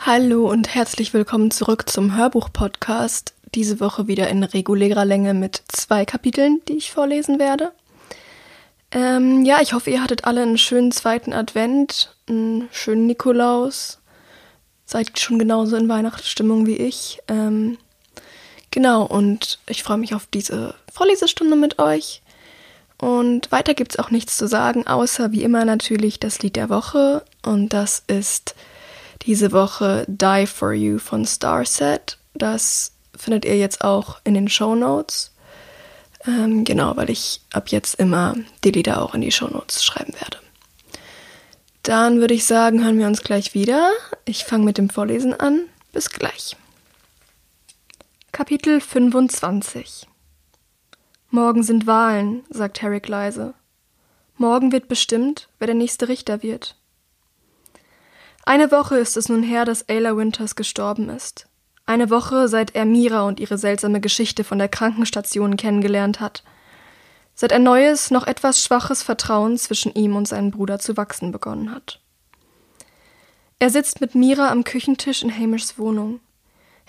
Hallo und herzlich willkommen zurück zum Hörbuch-Podcast. Diese Woche wieder in regulärer Länge mit zwei Kapiteln, die ich vorlesen werde. Ähm, ja, ich hoffe, ihr hattet alle einen schönen zweiten Advent, einen schönen Nikolaus. Seid schon genauso in Weihnachtsstimmung wie ich. Ähm, genau, und ich freue mich auf diese Vorlesestunde mit euch. Und weiter gibt es auch nichts zu sagen, außer wie immer natürlich das Lied der Woche. Und das ist diese Woche Die For You von Starset. Das findet ihr jetzt auch in den Show Notes. Ähm, genau, weil ich ab jetzt immer die Lieder auch in die Show Notes schreiben werde. Dann würde ich sagen, hören wir uns gleich wieder. Ich fange mit dem Vorlesen an. Bis gleich. Kapitel 25 Morgen sind Wahlen, sagt Herrick leise. Morgen wird bestimmt, wer der nächste Richter wird. Eine Woche ist es nun her, dass Ayla Winters gestorben ist. Eine Woche, seit er Mira und ihre seltsame Geschichte von der Krankenstation kennengelernt hat. Seit ein neues, noch etwas schwaches Vertrauen zwischen ihm und seinem Bruder zu wachsen begonnen hat. Er sitzt mit Mira am Küchentisch in Hamishs Wohnung.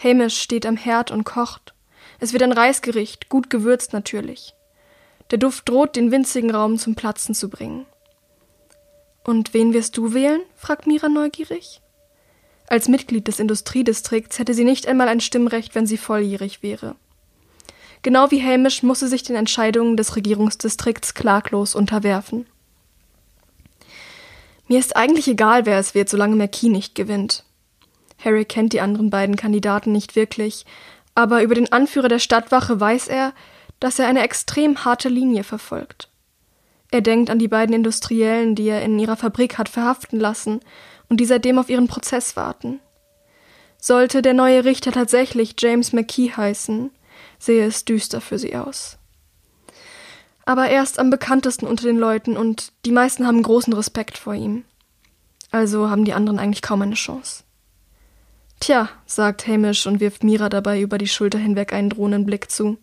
Hamish steht am Herd und kocht. Es wird ein Reisgericht, gut gewürzt natürlich. Der Duft droht, den winzigen Raum zum Platzen zu bringen. Und wen wirst du wählen? fragt Mira neugierig. Als Mitglied des Industriedistrikts hätte sie nicht einmal ein Stimmrecht, wenn sie volljährig wäre. Genau wie Hamish muss sie sich den Entscheidungen des Regierungsdistrikts klaglos unterwerfen. Mir ist eigentlich egal, wer es wird, solange McKee nicht gewinnt. Harry kennt die anderen beiden Kandidaten nicht wirklich, aber über den Anführer der Stadtwache weiß er, dass er eine extrem harte Linie verfolgt. Er denkt an die beiden Industriellen, die er in ihrer Fabrik hat verhaften lassen und die seitdem auf ihren Prozess warten. Sollte der neue Richter tatsächlich James McKee heißen, sehe es düster für sie aus. Aber er ist am bekanntesten unter den Leuten und die meisten haben großen Respekt vor ihm. Also haben die anderen eigentlich kaum eine Chance. Tja, sagt Hamish und wirft Mira dabei über die Schulter hinweg einen drohenden Blick zu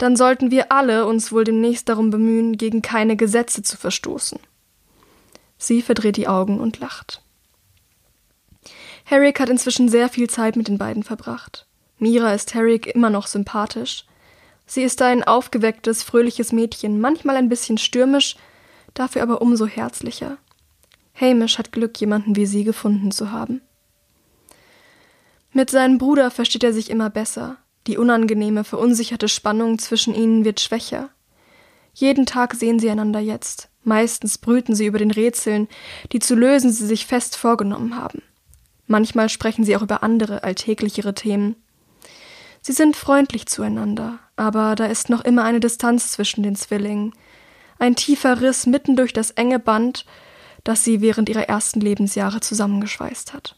dann sollten wir alle uns wohl demnächst darum bemühen, gegen keine Gesetze zu verstoßen. Sie verdreht die Augen und lacht. Herrick hat inzwischen sehr viel Zeit mit den beiden verbracht. Mira ist Herrick immer noch sympathisch. Sie ist ein aufgewecktes, fröhliches Mädchen, manchmal ein bisschen stürmisch, dafür aber umso herzlicher. Hamish hat Glück, jemanden wie sie gefunden zu haben. Mit seinem Bruder versteht er sich immer besser. Die unangenehme, verunsicherte Spannung zwischen ihnen wird schwächer. Jeden Tag sehen sie einander jetzt. Meistens brüten sie über den Rätseln, die zu lösen sie sich fest vorgenommen haben. Manchmal sprechen sie auch über andere, alltäglichere Themen. Sie sind freundlich zueinander, aber da ist noch immer eine Distanz zwischen den Zwillingen. Ein tiefer Riss mitten durch das enge Band, das sie während ihrer ersten Lebensjahre zusammengeschweißt hat.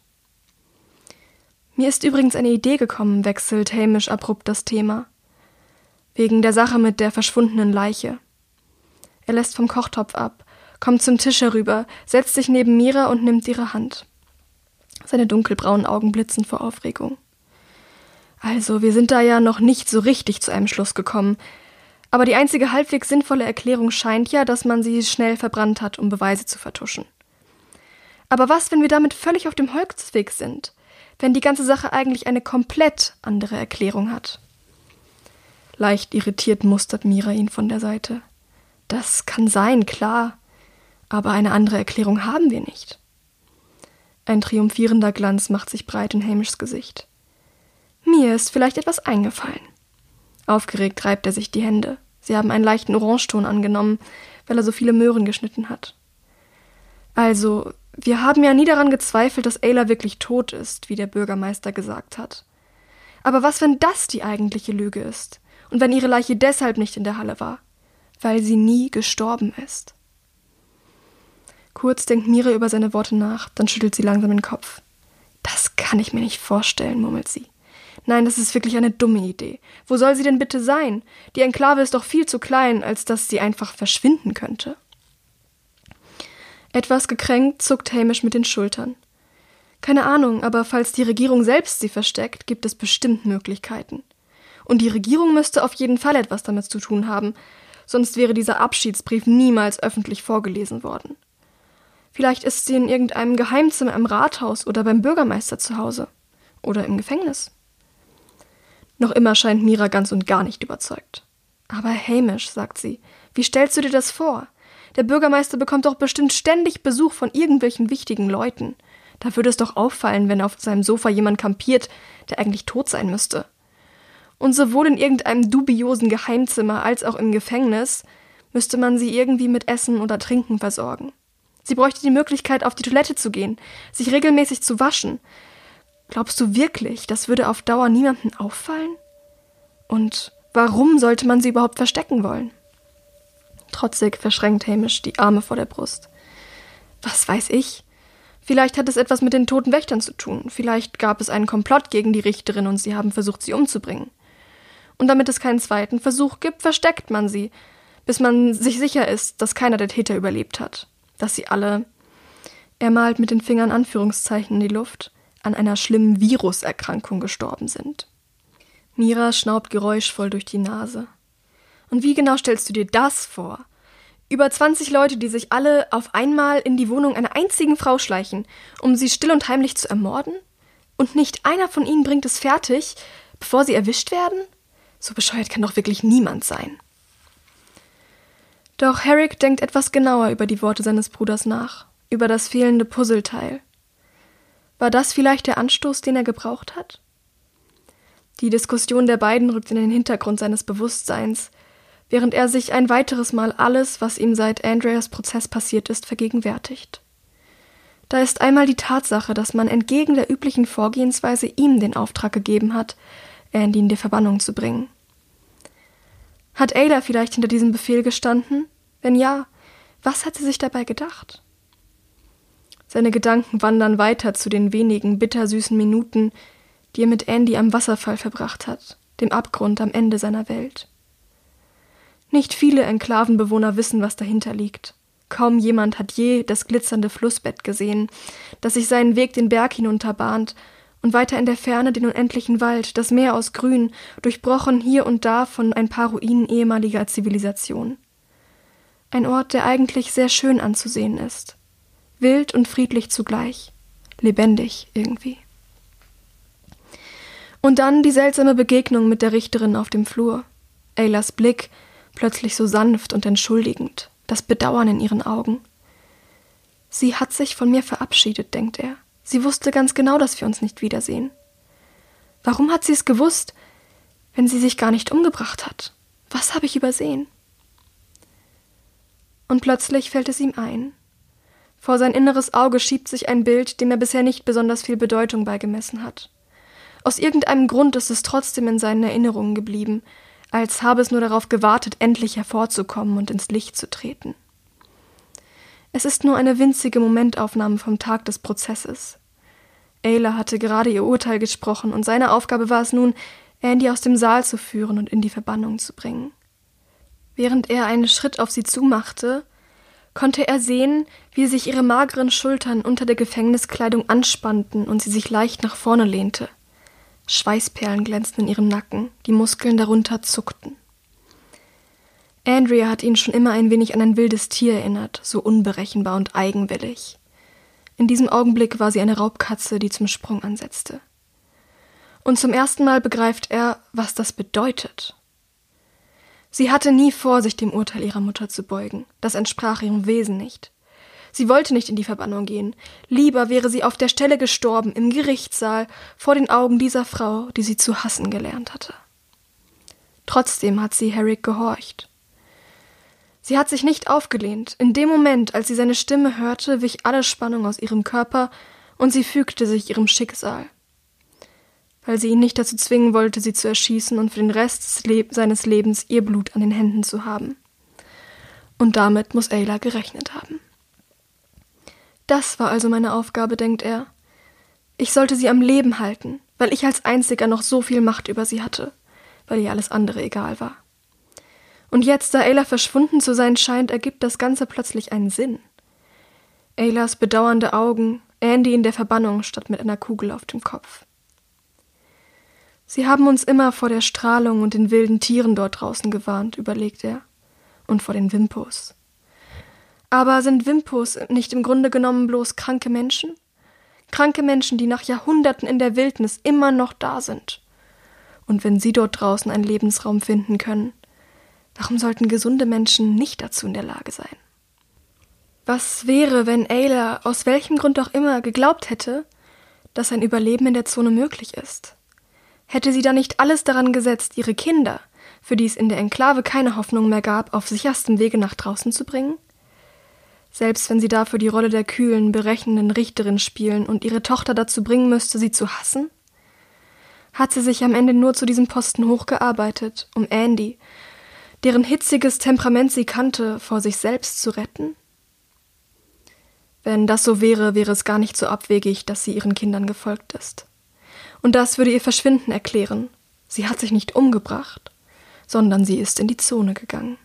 Mir ist übrigens eine Idee gekommen, wechselt Hamish abrupt das Thema. Wegen der Sache mit der verschwundenen Leiche. Er lässt vom Kochtopf ab, kommt zum Tisch herüber, setzt sich neben Mira und nimmt ihre Hand. Seine dunkelbraunen Augen blitzen vor Aufregung. Also, wir sind da ja noch nicht so richtig zu einem Schluss gekommen. Aber die einzige halbwegs sinnvolle Erklärung scheint ja, dass man sie schnell verbrannt hat, um Beweise zu vertuschen. Aber was, wenn wir damit völlig auf dem Holzweg sind? Wenn die ganze Sache eigentlich eine komplett andere Erklärung hat. Leicht irritiert mustert Mira ihn von der Seite. Das kann sein, klar, aber eine andere Erklärung haben wir nicht. Ein triumphierender Glanz macht sich breit in Hamishs Gesicht. Mir ist vielleicht etwas eingefallen. Aufgeregt reibt er sich die Hände. Sie haben einen leichten Orangeton angenommen, weil er so viele Möhren geschnitten hat. Also, wir haben ja nie daran gezweifelt, dass Ayla wirklich tot ist, wie der Bürgermeister gesagt hat. Aber was, wenn das die eigentliche Lüge ist? Und wenn ihre Leiche deshalb nicht in der Halle war? Weil sie nie gestorben ist. Kurz denkt Mira über seine Worte nach, dann schüttelt sie langsam den Kopf. Das kann ich mir nicht vorstellen, murmelt sie. Nein, das ist wirklich eine dumme Idee. Wo soll sie denn bitte sein? Die Enklave ist doch viel zu klein, als dass sie einfach verschwinden könnte. Etwas gekränkt zuckt Hamish mit den Schultern. Keine Ahnung, aber falls die Regierung selbst sie versteckt, gibt es bestimmt Möglichkeiten. Und die Regierung müsste auf jeden Fall etwas damit zu tun haben, sonst wäre dieser Abschiedsbrief niemals öffentlich vorgelesen worden. Vielleicht ist sie in irgendeinem Geheimzimmer im Rathaus oder beim Bürgermeister zu Hause. Oder im Gefängnis. Noch immer scheint Mira ganz und gar nicht überzeugt. Aber Hamish, sagt sie, wie stellst du dir das vor? Der Bürgermeister bekommt doch bestimmt ständig Besuch von irgendwelchen wichtigen Leuten. Da würde es doch auffallen, wenn auf seinem Sofa jemand kampiert, der eigentlich tot sein müsste. Und sowohl in irgendeinem dubiosen Geheimzimmer als auch im Gefängnis müsste man sie irgendwie mit Essen oder Trinken versorgen. Sie bräuchte die Möglichkeit, auf die Toilette zu gehen, sich regelmäßig zu waschen. Glaubst du wirklich, das würde auf Dauer niemandem auffallen? Und warum sollte man sie überhaupt verstecken wollen? Trotzig verschränkt Hamish die Arme vor der Brust. Was weiß ich? Vielleicht hat es etwas mit den toten Wächtern zu tun. Vielleicht gab es einen Komplott gegen die Richterin und sie haben versucht, sie umzubringen. Und damit es keinen zweiten Versuch gibt, versteckt man sie, bis man sich sicher ist, dass keiner der Täter überlebt hat dass sie alle, er malt mit den Fingern Anführungszeichen in die Luft, an einer schlimmen Viruserkrankung gestorben sind. Mira schnaubt geräuschvoll durch die Nase. Und wie genau stellst du dir das vor? Über 20 Leute, die sich alle auf einmal in die Wohnung einer einzigen Frau schleichen, um sie still und heimlich zu ermorden? Und nicht einer von ihnen bringt es fertig, bevor sie erwischt werden? So bescheuert kann doch wirklich niemand sein. Doch Herrick denkt etwas genauer über die Worte seines Bruders nach, über das fehlende Puzzleteil. War das vielleicht der Anstoß, den er gebraucht hat? Die Diskussion der beiden rückt in den Hintergrund seines Bewusstseins, während er sich ein weiteres Mal alles, was ihm seit Andreas Prozess passiert ist, vergegenwärtigt. Da ist einmal die Tatsache, dass man entgegen der üblichen Vorgehensweise ihm den Auftrag gegeben hat, Andy in die Verbannung zu bringen. Hat Ada vielleicht hinter diesem Befehl gestanden? Wenn ja, was hat sie sich dabei gedacht? Seine Gedanken wandern weiter zu den wenigen bittersüßen Minuten, die er mit Andy am Wasserfall verbracht hat, dem Abgrund am Ende seiner Welt. Nicht viele Enklavenbewohner wissen, was dahinter liegt. Kaum jemand hat je das glitzernde Flussbett gesehen, das sich seinen Weg den Berg hinunterbahnt und weiter in der Ferne den unendlichen Wald, das Meer aus Grün, durchbrochen hier und da von ein paar Ruinen ehemaliger Zivilisation. Ein Ort, der eigentlich sehr schön anzusehen ist. Wild und friedlich zugleich. Lebendig irgendwie. Und dann die seltsame Begegnung mit der Richterin auf dem Flur. Aylas Blick, plötzlich so sanft und entschuldigend, das Bedauern in ihren Augen. Sie hat sich von mir verabschiedet, denkt er. Sie wusste ganz genau, dass wir uns nicht wiedersehen. Warum hat sie es gewusst, wenn sie sich gar nicht umgebracht hat? Was habe ich übersehen? und plötzlich fällt es ihm ein. Vor sein inneres Auge schiebt sich ein Bild, dem er bisher nicht besonders viel Bedeutung beigemessen hat. Aus irgendeinem Grund ist es trotzdem in seinen Erinnerungen geblieben, als habe es nur darauf gewartet, endlich hervorzukommen und ins Licht zu treten. Es ist nur eine winzige Momentaufnahme vom Tag des Prozesses. Ayla hatte gerade ihr Urteil gesprochen und seine Aufgabe war es nun, Andy aus dem Saal zu führen und in die Verbannung zu bringen. Während er einen Schritt auf sie zumachte, konnte er sehen, wie sich ihre mageren Schultern unter der Gefängniskleidung anspannten und sie sich leicht nach vorne lehnte. Schweißperlen glänzten in ihrem Nacken, die Muskeln darunter zuckten. Andrea hat ihn schon immer ein wenig an ein wildes Tier erinnert, so unberechenbar und eigenwillig. In diesem Augenblick war sie eine Raubkatze, die zum Sprung ansetzte. Und zum ersten Mal begreift er, was das bedeutet. Sie hatte nie vor, sich dem Urteil ihrer Mutter zu beugen. Das entsprach ihrem Wesen nicht. Sie wollte nicht in die Verbannung gehen. Lieber wäre sie auf der Stelle gestorben, im Gerichtssaal, vor den Augen dieser Frau, die sie zu hassen gelernt hatte. Trotzdem hat sie Herrick gehorcht. Sie hat sich nicht aufgelehnt. In dem Moment, als sie seine Stimme hörte, wich alle Spannung aus ihrem Körper und sie fügte sich ihrem Schicksal weil sie ihn nicht dazu zwingen wollte, sie zu erschießen und für den Rest seines Lebens ihr Blut an den Händen zu haben. Und damit muss Ayla gerechnet haben. Das war also meine Aufgabe, denkt er. Ich sollte sie am Leben halten, weil ich als einziger noch so viel Macht über sie hatte, weil ihr alles andere egal war. Und jetzt, da Ayla verschwunden zu sein scheint, ergibt das Ganze plötzlich einen Sinn. Aylas bedauernde Augen, Andy in der Verbannung statt mit einer Kugel auf dem Kopf. Sie haben uns immer vor der Strahlung und den wilden Tieren dort draußen gewarnt, überlegt er, und vor den Wimpos. Aber sind Wimpos nicht im Grunde genommen bloß kranke Menschen? Kranke Menschen, die nach Jahrhunderten in der Wildnis immer noch da sind. Und wenn sie dort draußen einen Lebensraum finden können, warum sollten gesunde Menschen nicht dazu in der Lage sein? Was wäre, wenn Ayla aus welchem Grund auch immer geglaubt hätte, dass ein Überleben in der Zone möglich ist? Hätte sie da nicht alles daran gesetzt, ihre Kinder, für die es in der Enklave keine Hoffnung mehr gab, auf sicherstem Wege nach draußen zu bringen? Selbst wenn sie dafür die Rolle der kühlen, berechnenden Richterin spielen und ihre Tochter dazu bringen müsste, sie zu hassen? Hat sie sich am Ende nur zu diesem Posten hochgearbeitet, um Andy, deren hitziges Temperament sie kannte, vor sich selbst zu retten? Wenn das so wäre, wäre es gar nicht so abwegig, dass sie ihren Kindern gefolgt ist. Und das würde ihr Verschwinden erklären. Sie hat sich nicht umgebracht, sondern sie ist in die Zone gegangen.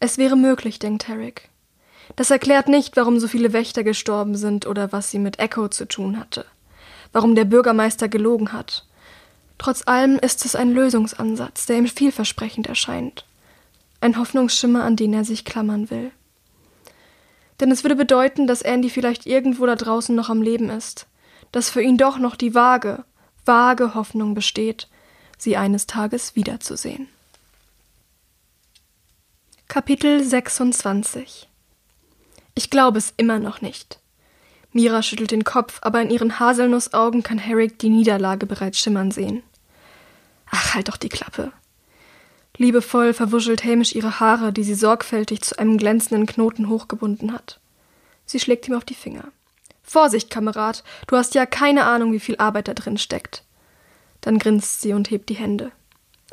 Es wäre möglich, denkt Tarek. Das erklärt nicht, warum so viele Wächter gestorben sind oder was sie mit Echo zu tun hatte, warum der Bürgermeister gelogen hat. Trotz allem ist es ein Lösungsansatz, der ihm vielversprechend erscheint. Ein Hoffnungsschimmer, an den er sich klammern will. Denn es würde bedeuten, dass Andy vielleicht irgendwo da draußen noch am Leben ist, dass für ihn doch noch die vage, vage Hoffnung besteht, sie eines Tages wiederzusehen. Kapitel 26 Ich glaube es immer noch nicht. Mira schüttelt den Kopf, aber in ihren Haselnussaugen kann Herrick die Niederlage bereits schimmern sehen. Ach, halt doch die Klappe. Liebevoll verwuschelt Hamish ihre Haare, die sie sorgfältig zu einem glänzenden Knoten hochgebunden hat. Sie schlägt ihm auf die Finger. Vorsicht, Kamerad, du hast ja keine Ahnung, wie viel Arbeit da drin steckt. Dann grinst sie und hebt die Hände.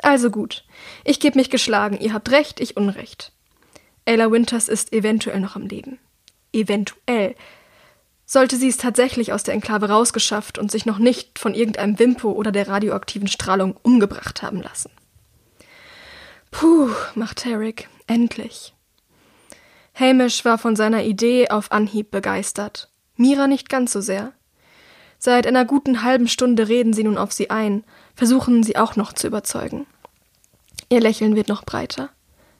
Also gut, ich geb mich geschlagen, ihr habt recht, ich Unrecht. Ayla Winters ist eventuell noch am Leben. Eventuell. Sollte sie es tatsächlich aus der Enklave rausgeschafft und sich noch nicht von irgendeinem Wimpo oder der radioaktiven Strahlung umgebracht haben lassen. Puh, macht Tarek. Endlich. Hamish war von seiner Idee auf Anhieb begeistert. Mira nicht ganz so sehr. Seit einer guten halben Stunde reden sie nun auf sie ein, versuchen sie auch noch zu überzeugen. Ihr Lächeln wird noch breiter.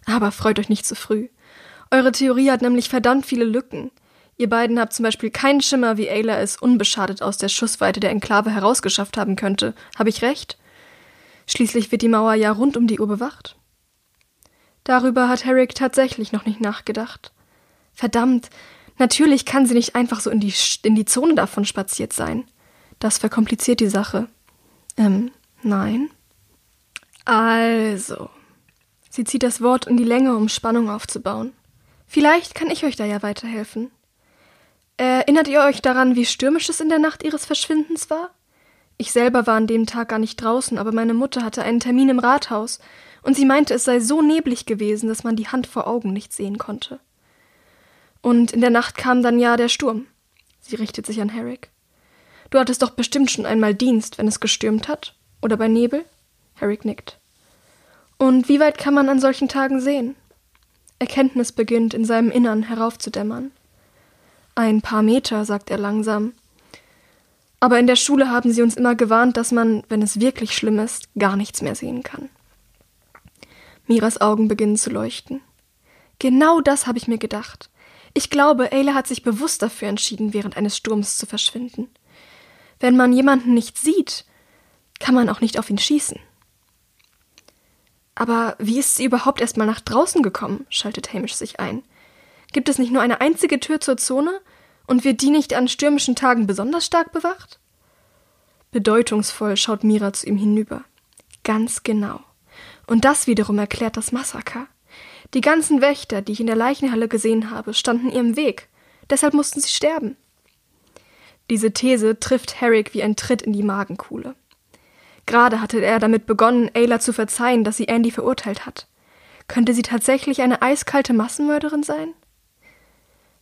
Aber freut euch nicht zu früh. Eure Theorie hat nämlich verdammt viele Lücken. Ihr beiden habt zum Beispiel keinen Schimmer, wie Ayla es unbeschadet aus der Schussweite der Enklave herausgeschafft haben könnte. Habe ich recht? Schließlich wird die Mauer ja rund um die Uhr bewacht. Darüber hat Herrick tatsächlich noch nicht nachgedacht. Verdammt, natürlich kann sie nicht einfach so in die, in die Zone davon spaziert sein. Das verkompliziert die Sache. Ähm, nein. Also. Sie zieht das Wort in die Länge, um Spannung aufzubauen. Vielleicht kann ich euch da ja weiterhelfen. Erinnert ihr euch daran, wie stürmisch es in der Nacht ihres Verschwindens war? Ich selber war an dem Tag gar nicht draußen, aber meine Mutter hatte einen Termin im Rathaus und sie meinte, es sei so neblig gewesen, dass man die Hand vor Augen nicht sehen konnte. Und in der Nacht kam dann ja der Sturm. Sie richtet sich an Herrick. Du hattest doch bestimmt schon einmal Dienst, wenn es gestürmt hat? Oder bei Nebel? Herrick nickt. Und wie weit kann man an solchen Tagen sehen? Erkenntnis beginnt in seinem Innern heraufzudämmern. Ein paar Meter, sagt er langsam. Aber in der Schule haben sie uns immer gewarnt, dass man, wenn es wirklich schlimm ist, gar nichts mehr sehen kann. Miras Augen beginnen zu leuchten. Genau das habe ich mir gedacht. Ich glaube, Ayla hat sich bewusst dafür entschieden, während eines Sturms zu verschwinden. Wenn man jemanden nicht sieht, kann man auch nicht auf ihn schießen. Aber wie ist sie überhaupt erst mal nach draußen gekommen? schaltet Hamish sich ein. Gibt es nicht nur eine einzige Tür zur Zone und wird die nicht an stürmischen Tagen besonders stark bewacht? Bedeutungsvoll schaut Mira zu ihm hinüber. Ganz genau. Und das wiederum erklärt das Massaker. Die ganzen Wächter, die ich in der Leichenhalle gesehen habe, standen ihr im Weg. Deshalb mussten sie sterben. Diese These trifft Herrick wie ein Tritt in die Magenkuhle. Gerade hatte er damit begonnen, Ayla zu verzeihen, dass sie Andy verurteilt hat. Könnte sie tatsächlich eine eiskalte Massenmörderin sein?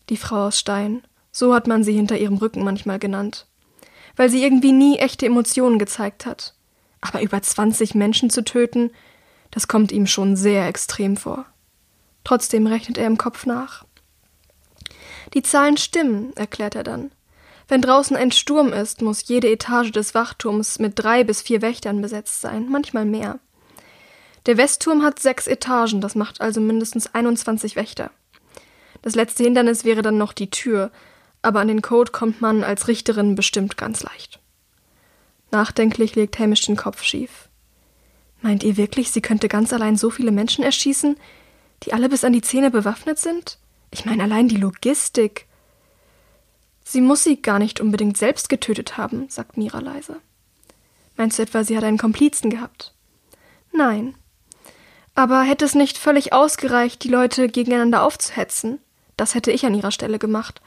Die Frau aus Stein, so hat man sie hinter ihrem Rücken manchmal genannt. Weil sie irgendwie nie echte Emotionen gezeigt hat. Aber über 20 Menschen zu töten, das kommt ihm schon sehr extrem vor. Trotzdem rechnet er im Kopf nach. Die Zahlen stimmen, erklärt er dann. Wenn draußen ein Sturm ist, muss jede Etage des Wachturms mit drei bis vier Wächtern besetzt sein, manchmal mehr. Der Westturm hat sechs Etagen, das macht also mindestens 21 Wächter. Das letzte Hindernis wäre dann noch die Tür, aber an den Code kommt man als Richterin bestimmt ganz leicht. Nachdenklich legt Hamish den Kopf schief. Meint ihr wirklich, sie könnte ganz allein so viele Menschen erschießen, die alle bis an die Zähne bewaffnet sind? Ich meine allein die Logistik. Sie muss sie gar nicht unbedingt selbst getötet haben, sagt Mira leise. Meinst du etwa, sie hat einen Komplizen gehabt? Nein. Aber hätte es nicht völlig ausgereicht, die Leute gegeneinander aufzuhetzen? Das hätte ich an ihrer Stelle gemacht.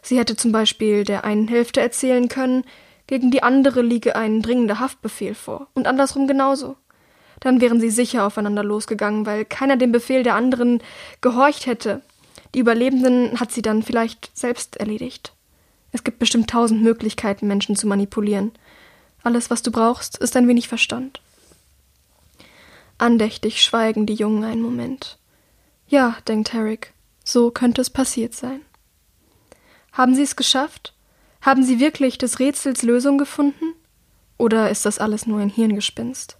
Sie hätte zum Beispiel der einen Hälfte erzählen können, gegen die andere liege ein dringender Haftbefehl vor, und andersrum genauso. Dann wären sie sicher aufeinander losgegangen, weil keiner dem Befehl der anderen gehorcht hätte. Die Überlebenden hat sie dann vielleicht selbst erledigt. Es gibt bestimmt tausend Möglichkeiten, Menschen zu manipulieren. Alles, was du brauchst, ist ein wenig Verstand. Andächtig schweigen die Jungen einen Moment. Ja, denkt Herrick, so könnte es passiert sein. Haben Sie es geschafft? Haben Sie wirklich des Rätsels Lösung gefunden? Oder ist das alles nur ein Hirngespinst?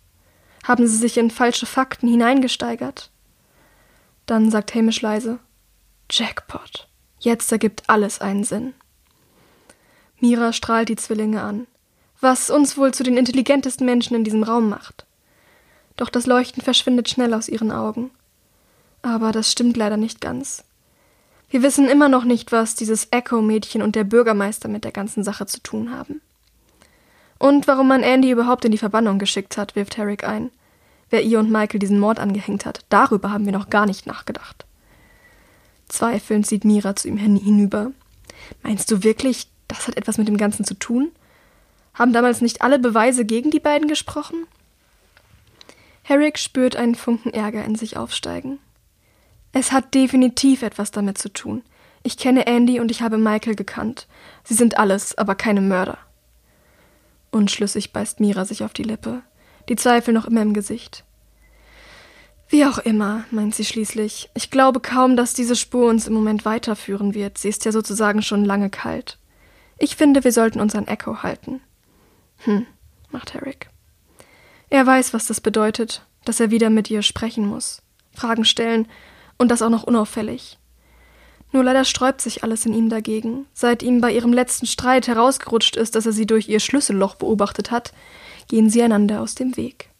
Haben Sie sich in falsche Fakten hineingesteigert? Dann sagt Hamish leise: Jackpot. Jetzt ergibt alles einen Sinn. Mira strahlt die Zwillinge an. Was uns wohl zu den intelligentesten Menschen in diesem Raum macht. Doch das Leuchten verschwindet schnell aus ihren Augen. Aber das stimmt leider nicht ganz. Wir wissen immer noch nicht, was dieses Echo-Mädchen und der Bürgermeister mit der ganzen Sache zu tun haben. Und warum man Andy überhaupt in die Verbannung geschickt hat, wirft Herrick ein. Wer ihr und Michael diesen Mord angehängt hat, darüber haben wir noch gar nicht nachgedacht. Zweifelnd sieht Mira zu ihm hinüber. Meinst du wirklich, das hat etwas mit dem Ganzen zu tun? Haben damals nicht alle Beweise gegen die beiden gesprochen? Herrick spürt einen Funken Ärger in sich aufsteigen. Es hat definitiv etwas damit zu tun. Ich kenne Andy und ich habe Michael gekannt. Sie sind alles, aber keine Mörder. Unschlüssig beißt Mira sich auf die Lippe, die Zweifel noch immer im Gesicht. Wie auch immer, meint sie schließlich. Ich glaube kaum, dass diese Spur uns im Moment weiterführen wird. Sie ist ja sozusagen schon lange kalt. Ich finde, wir sollten uns an Echo halten. Hm, macht Herrick. Er weiß, was das bedeutet, dass er wieder mit ihr sprechen muss, Fragen stellen und das auch noch unauffällig. Nur leider sträubt sich alles in ihm dagegen. Seit ihm bei ihrem letzten Streit herausgerutscht ist, dass er sie durch ihr Schlüsselloch beobachtet hat, gehen sie einander aus dem Weg.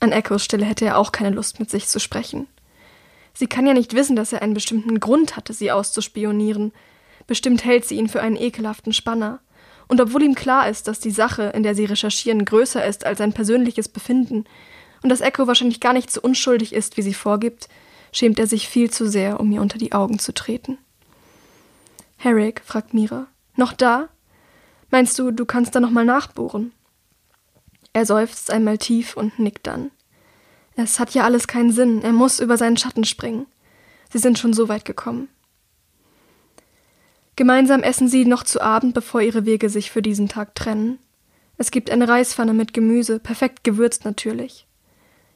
An Echos Stelle hätte er auch keine Lust, mit sich zu sprechen. Sie kann ja nicht wissen, dass er einen bestimmten Grund hatte, sie auszuspionieren. Bestimmt hält sie ihn für einen ekelhaften Spanner. Und obwohl ihm klar ist, dass die Sache, in der sie recherchieren, größer ist als sein persönliches Befinden und dass Echo wahrscheinlich gar nicht so unschuldig ist, wie sie vorgibt, schämt er sich viel zu sehr, um mir unter die Augen zu treten. Herrick, fragt Mira, noch da? Meinst du, du kannst da noch mal nachbohren? Er seufzt einmal tief und nickt dann. Es hat ja alles keinen Sinn, er muss über seinen Schatten springen. Sie sind schon so weit gekommen. Gemeinsam essen sie noch zu Abend, bevor ihre Wege sich für diesen Tag trennen. Es gibt eine Reispfanne mit Gemüse, perfekt gewürzt natürlich.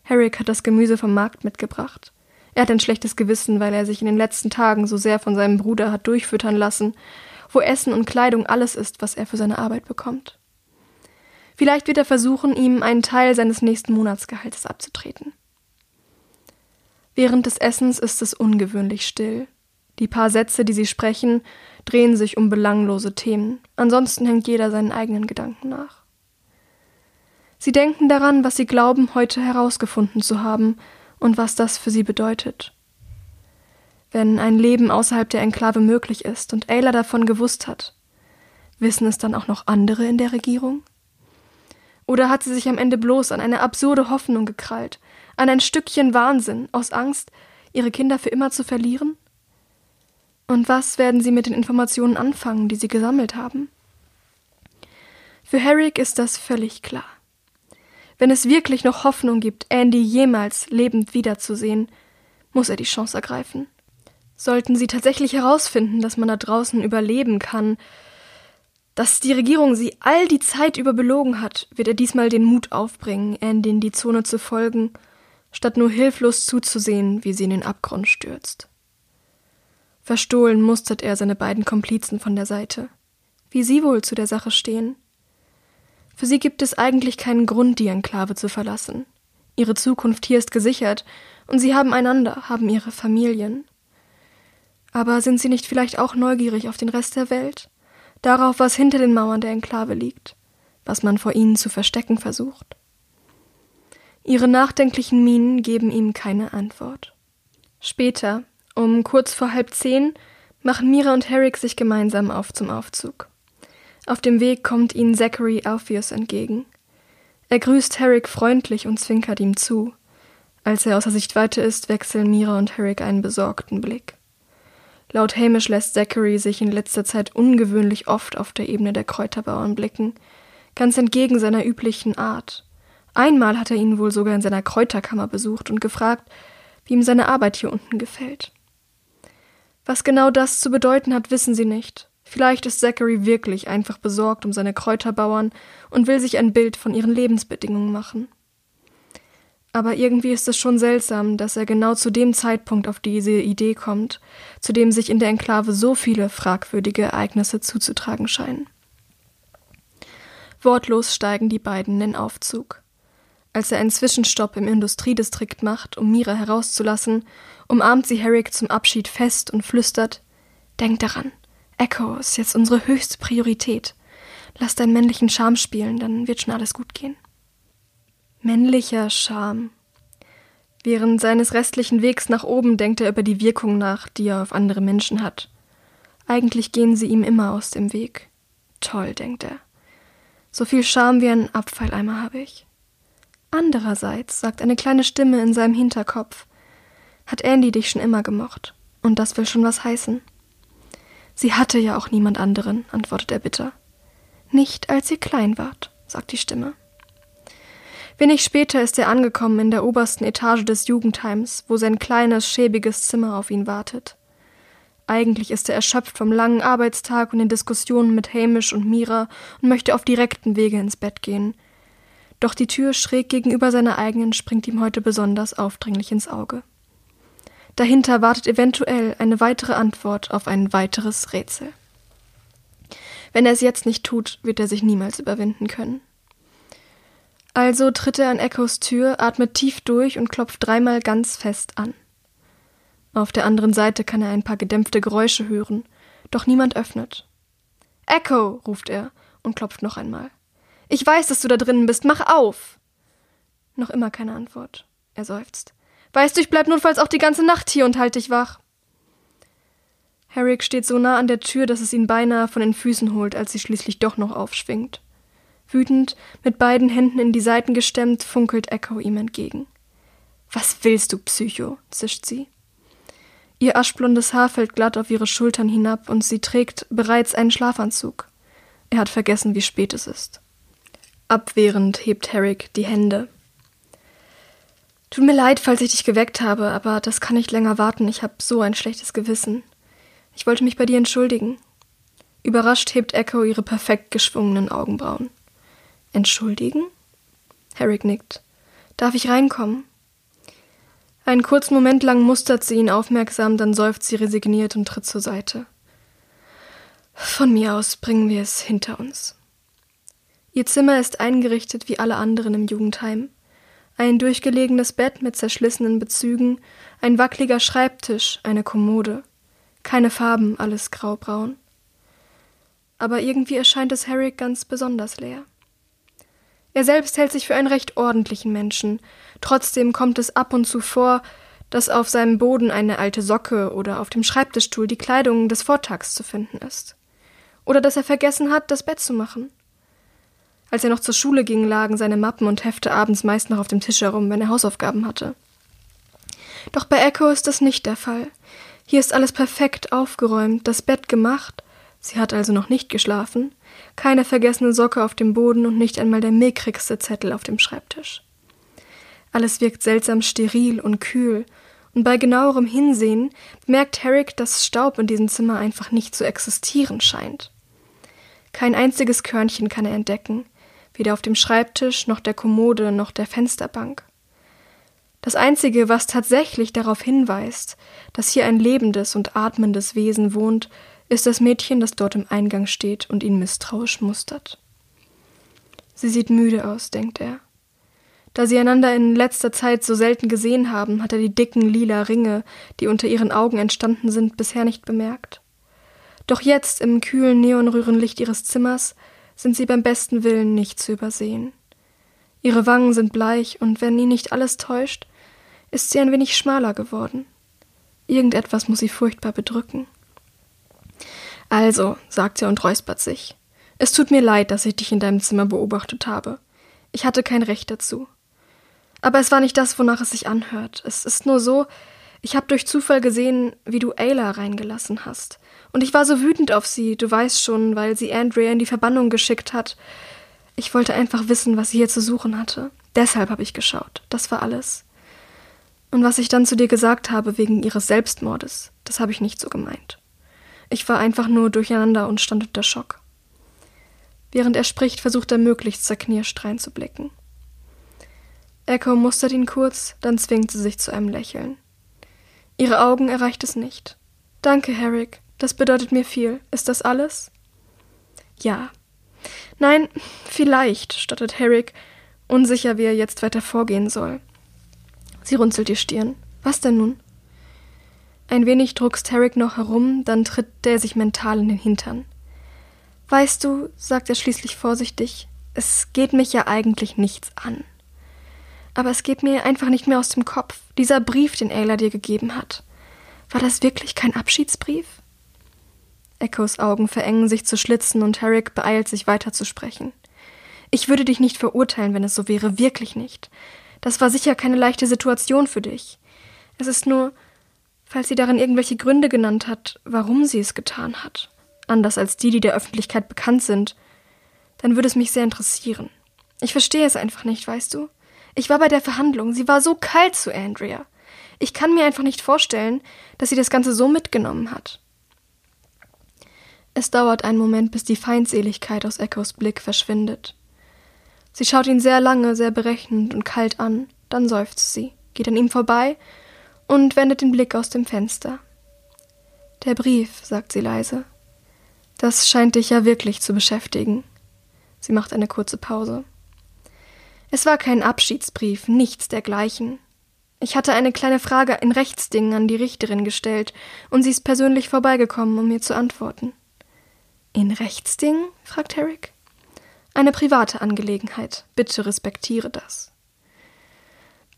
Herrick hat das Gemüse vom Markt mitgebracht. Er hat ein schlechtes Gewissen, weil er sich in den letzten Tagen so sehr von seinem Bruder hat durchfüttern lassen, wo Essen und Kleidung alles ist, was er für seine Arbeit bekommt. Vielleicht wird er versuchen, ihm einen Teil seines nächsten Monatsgehaltes abzutreten. Während des Essens ist es ungewöhnlich still. Die paar Sätze, die sie sprechen, drehen sich um belanglose Themen. Ansonsten hängt jeder seinen eigenen Gedanken nach. Sie denken daran, was sie glauben, heute herausgefunden zu haben, und was das für sie bedeutet. Wenn ein Leben außerhalb der Enklave möglich ist und Ayla davon gewusst hat, wissen es dann auch noch andere in der Regierung? Oder hat sie sich am Ende bloß an eine absurde Hoffnung gekrallt, an ein Stückchen Wahnsinn, aus Angst, ihre Kinder für immer zu verlieren? Und was werden sie mit den Informationen anfangen, die sie gesammelt haben? Für Herrick ist das völlig klar. Wenn es wirklich noch Hoffnung gibt, Andy jemals lebend wiederzusehen, muss er die Chance ergreifen. Sollten sie tatsächlich herausfinden, dass man da draußen überleben kann, dass die Regierung sie all die Zeit über belogen hat, wird er diesmal den Mut aufbringen, Andy in die Zone zu folgen, statt nur hilflos zuzusehen, wie sie in den Abgrund stürzt. Verstohlen mustert er seine beiden Komplizen von der Seite. Wie sie wohl zu der Sache stehen? Für sie gibt es eigentlich keinen Grund, die Enklave zu verlassen. Ihre Zukunft hier ist gesichert, und sie haben einander, haben ihre Familien. Aber sind Sie nicht vielleicht auch neugierig auf den Rest der Welt? Darauf, was hinter den Mauern der Enklave liegt, was man vor ihnen zu verstecken versucht? Ihre nachdenklichen Mienen geben ihm keine Antwort. Später, um kurz vor halb zehn, machen Mira und Herrick sich gemeinsam auf zum Aufzug. Auf dem Weg kommt ihnen Zachary Alpheus entgegen. Er grüßt Herrick freundlich und zwinkert ihm zu. Als er außer Sichtweite ist, wechseln Mira und Herrick einen besorgten Blick. Laut Hamish lässt Zachary sich in letzter Zeit ungewöhnlich oft auf der Ebene der Kräuterbauern blicken, ganz entgegen seiner üblichen Art. Einmal hat er ihn wohl sogar in seiner Kräuterkammer besucht und gefragt, wie ihm seine Arbeit hier unten gefällt. Was genau das zu bedeuten hat, wissen sie nicht. Vielleicht ist Zachary wirklich einfach besorgt um seine Kräuterbauern und will sich ein Bild von ihren Lebensbedingungen machen. Aber irgendwie ist es schon seltsam, dass er genau zu dem Zeitpunkt auf diese Idee kommt, zu dem sich in der Enklave so viele fragwürdige Ereignisse zuzutragen scheinen. Wortlos steigen die beiden in den Aufzug. Als er einen Zwischenstopp im Industriedistrikt macht, um Mira herauszulassen, umarmt sie Herrick zum Abschied fest und flüstert Denk daran, Echo ist jetzt unsere höchste Priorität. Lass deinen männlichen Charme spielen, dann wird schon alles gut gehen. Männlicher Charme. Während seines restlichen Wegs nach oben denkt er über die Wirkung nach, die er auf andere Menschen hat. Eigentlich gehen sie ihm immer aus dem Weg. Toll, denkt er. So viel Charme wie ein Abfalleimer habe ich. Andererseits, sagt eine kleine Stimme in seinem Hinterkopf, hat Andy dich schon immer gemocht. Und das will schon was heißen. Sie hatte ja auch niemand anderen, antwortet er bitter. Nicht als ihr klein wart, sagt die Stimme. Wenig später ist er angekommen in der obersten Etage des Jugendheims, wo sein kleines, schäbiges Zimmer auf ihn wartet. Eigentlich ist er erschöpft vom langen Arbeitstag und den Diskussionen mit Hamish und Mira und möchte auf direkten Wege ins Bett gehen. Doch die Tür schräg gegenüber seiner eigenen springt ihm heute besonders aufdringlich ins Auge. Dahinter wartet eventuell eine weitere Antwort auf ein weiteres Rätsel. Wenn er es jetzt nicht tut, wird er sich niemals überwinden können. Also tritt er an Echos Tür, atmet tief durch und klopft dreimal ganz fest an. Auf der anderen Seite kann er ein paar gedämpfte Geräusche hören, doch niemand öffnet. Echo, ruft er und klopft noch einmal. Ich weiß, dass du da drinnen bist, mach auf! Noch immer keine Antwort. Er seufzt. Weißt du, ich bleib notfalls auch die ganze Nacht hier und halt dich wach. Herrick steht so nah an der Tür, dass es ihn beinahe von den Füßen holt, als sie schließlich doch noch aufschwingt. Wütend, mit beiden Händen in die Seiten gestemmt, funkelt Echo ihm entgegen. Was willst du, Psycho? zischt sie. Ihr aschblondes Haar fällt glatt auf ihre Schultern hinab und sie trägt bereits einen Schlafanzug. Er hat vergessen, wie spät es ist. Abwehrend hebt Herrick die Hände. Tut mir leid, falls ich dich geweckt habe, aber das kann nicht länger warten. Ich habe so ein schlechtes Gewissen. Ich wollte mich bei dir entschuldigen. Überrascht hebt Echo ihre perfekt geschwungenen Augenbrauen. Entschuldigen? Herrick nickt. Darf ich reinkommen? Einen kurzen Moment lang mustert sie ihn aufmerksam, dann seufzt sie resigniert und tritt zur Seite. Von mir aus bringen wir es hinter uns. Ihr Zimmer ist eingerichtet wie alle anderen im Jugendheim. Ein durchgelegenes Bett mit zerschlissenen Bezügen, ein wackeliger Schreibtisch, eine Kommode. Keine Farben, alles graubraun. Aber irgendwie erscheint es Herrick ganz besonders leer. Er selbst hält sich für einen recht ordentlichen Menschen. Trotzdem kommt es ab und zu vor, dass auf seinem Boden eine alte Socke oder auf dem Schreibtischstuhl die Kleidung des Vortags zu finden ist. Oder dass er vergessen hat, das Bett zu machen. Als er noch zur Schule ging, lagen seine Mappen und Hefte abends meist noch auf dem Tisch herum, wenn er Hausaufgaben hatte. Doch bei Echo ist das nicht der Fall. Hier ist alles perfekt aufgeräumt, das Bett gemacht, sie hat also noch nicht geschlafen, keine vergessene Socke auf dem Boden und nicht einmal der mickrigste Zettel auf dem Schreibtisch. Alles wirkt seltsam steril und kühl, und bei genauerem Hinsehen bemerkt Herrick, dass Staub in diesem Zimmer einfach nicht zu existieren scheint. Kein einziges Körnchen kann er entdecken, weder auf dem Schreibtisch noch der Kommode noch der Fensterbank. Das Einzige, was tatsächlich darauf hinweist, dass hier ein lebendes und atmendes Wesen wohnt, ist das Mädchen, das dort im Eingang steht und ihn misstrauisch mustert. Sie sieht müde aus, denkt er. Da sie einander in letzter Zeit so selten gesehen haben, hat er die dicken lila Ringe, die unter ihren Augen entstanden sind, bisher nicht bemerkt. Doch jetzt, im kühlen Neonröhrenlicht ihres Zimmers, sind sie beim besten Willen nicht zu übersehen. Ihre Wangen sind bleich, und wenn ihn nicht alles täuscht, ist sie ein wenig schmaler geworden. Irgendetwas muss sie furchtbar bedrücken. Also, sagt er und räuspert sich. Es tut mir leid, dass ich dich in deinem Zimmer beobachtet habe. Ich hatte kein Recht dazu. Aber es war nicht das, wonach es sich anhört. Es ist nur so, ich habe durch Zufall gesehen, wie du Ayla reingelassen hast. Und ich war so wütend auf sie, du weißt schon, weil sie Andrea in die Verbannung geschickt hat. Ich wollte einfach wissen, was sie hier zu suchen hatte. Deshalb habe ich geschaut. Das war alles. Und was ich dann zu dir gesagt habe wegen ihres Selbstmordes, das habe ich nicht so gemeint. Ich war einfach nur durcheinander und stand unter Schock. Während er spricht, versucht er möglichst zerknirscht reinzublicken. Echo mustert ihn kurz, dann zwingt sie sich zu einem Lächeln. Ihre Augen erreicht es nicht. Danke, Herrick. Das bedeutet mir viel. Ist das alles? Ja. Nein, vielleicht, stottert Herrick, unsicher, wie er jetzt weiter vorgehen soll. Sie runzelt die Stirn. Was denn nun? Ein wenig druckst Herrick noch herum, dann tritt er sich mental in den Hintern. Weißt du, sagt er schließlich vorsichtig, es geht mich ja eigentlich nichts an. Aber es geht mir einfach nicht mehr aus dem Kopf. Dieser Brief, den Ayla dir gegeben hat. War das wirklich kein Abschiedsbrief? Echos Augen verengen sich zu Schlitzen und Herrick beeilt sich weiterzusprechen. Ich würde dich nicht verurteilen, wenn es so wäre, wirklich nicht. Das war sicher keine leichte Situation für dich. Es ist nur, falls sie darin irgendwelche Gründe genannt hat, warum sie es getan hat, anders als die, die der Öffentlichkeit bekannt sind, dann würde es mich sehr interessieren. Ich verstehe es einfach nicht, weißt du? Ich war bei der Verhandlung, sie war so kalt zu Andrea. Ich kann mir einfach nicht vorstellen, dass sie das Ganze so mitgenommen hat. Es dauert einen Moment, bis die Feindseligkeit aus Echos Blick verschwindet. Sie schaut ihn sehr lange, sehr berechnend und kalt an, dann seufzt sie, geht an ihm vorbei und wendet den Blick aus dem Fenster. Der Brief, sagt sie leise. Das scheint dich ja wirklich zu beschäftigen. Sie macht eine kurze Pause. Es war kein Abschiedsbrief, nichts dergleichen. Ich hatte eine kleine Frage in Rechtsdingen an die Richterin gestellt, und sie ist persönlich vorbeigekommen, um mir zu antworten. In Rechtsdingen? fragt Herrick. Eine private Angelegenheit. Bitte respektiere das.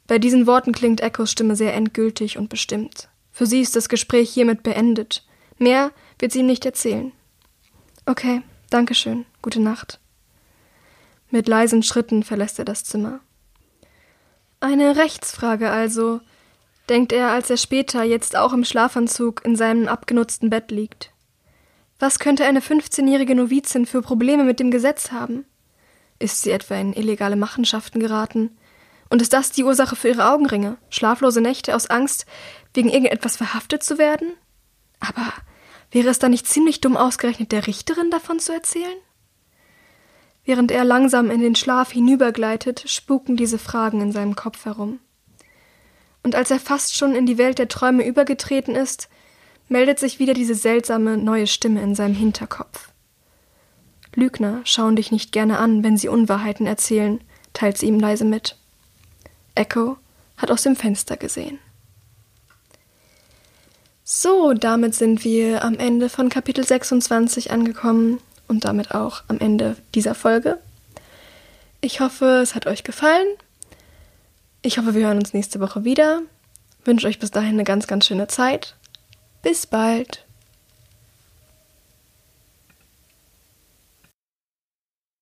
Bei diesen Worten klingt Echos Stimme sehr endgültig und bestimmt. Für sie ist das Gespräch hiermit beendet. Mehr wird sie ihm nicht erzählen. Okay, danke schön. Gute Nacht. Mit leisen Schritten verlässt er das Zimmer. Eine Rechtsfrage also, denkt er, als er später, jetzt auch im Schlafanzug, in seinem abgenutzten Bett liegt. Was könnte eine 15-jährige Novizin für Probleme mit dem Gesetz haben? Ist sie etwa in illegale Machenschaften geraten? Und ist das die Ursache für ihre Augenringe? Schlaflose Nächte aus Angst, wegen irgendetwas verhaftet zu werden? Aber wäre es dann nicht ziemlich dumm ausgerechnet der Richterin davon zu erzählen? Während er langsam in den Schlaf hinübergleitet, spuken diese Fragen in seinem Kopf herum. Und als er fast schon in die Welt der Träume übergetreten ist, meldet sich wieder diese seltsame neue Stimme in seinem Hinterkopf. Lügner schauen dich nicht gerne an, wenn sie Unwahrheiten erzählen, teilt sie ihm leise mit. Echo hat aus dem Fenster gesehen. So, damit sind wir am Ende von Kapitel 26 angekommen und damit auch am Ende dieser Folge. Ich hoffe, es hat euch gefallen. Ich hoffe, wir hören uns nächste Woche wieder. Ich wünsche euch bis dahin eine ganz, ganz schöne Zeit. Bis bald.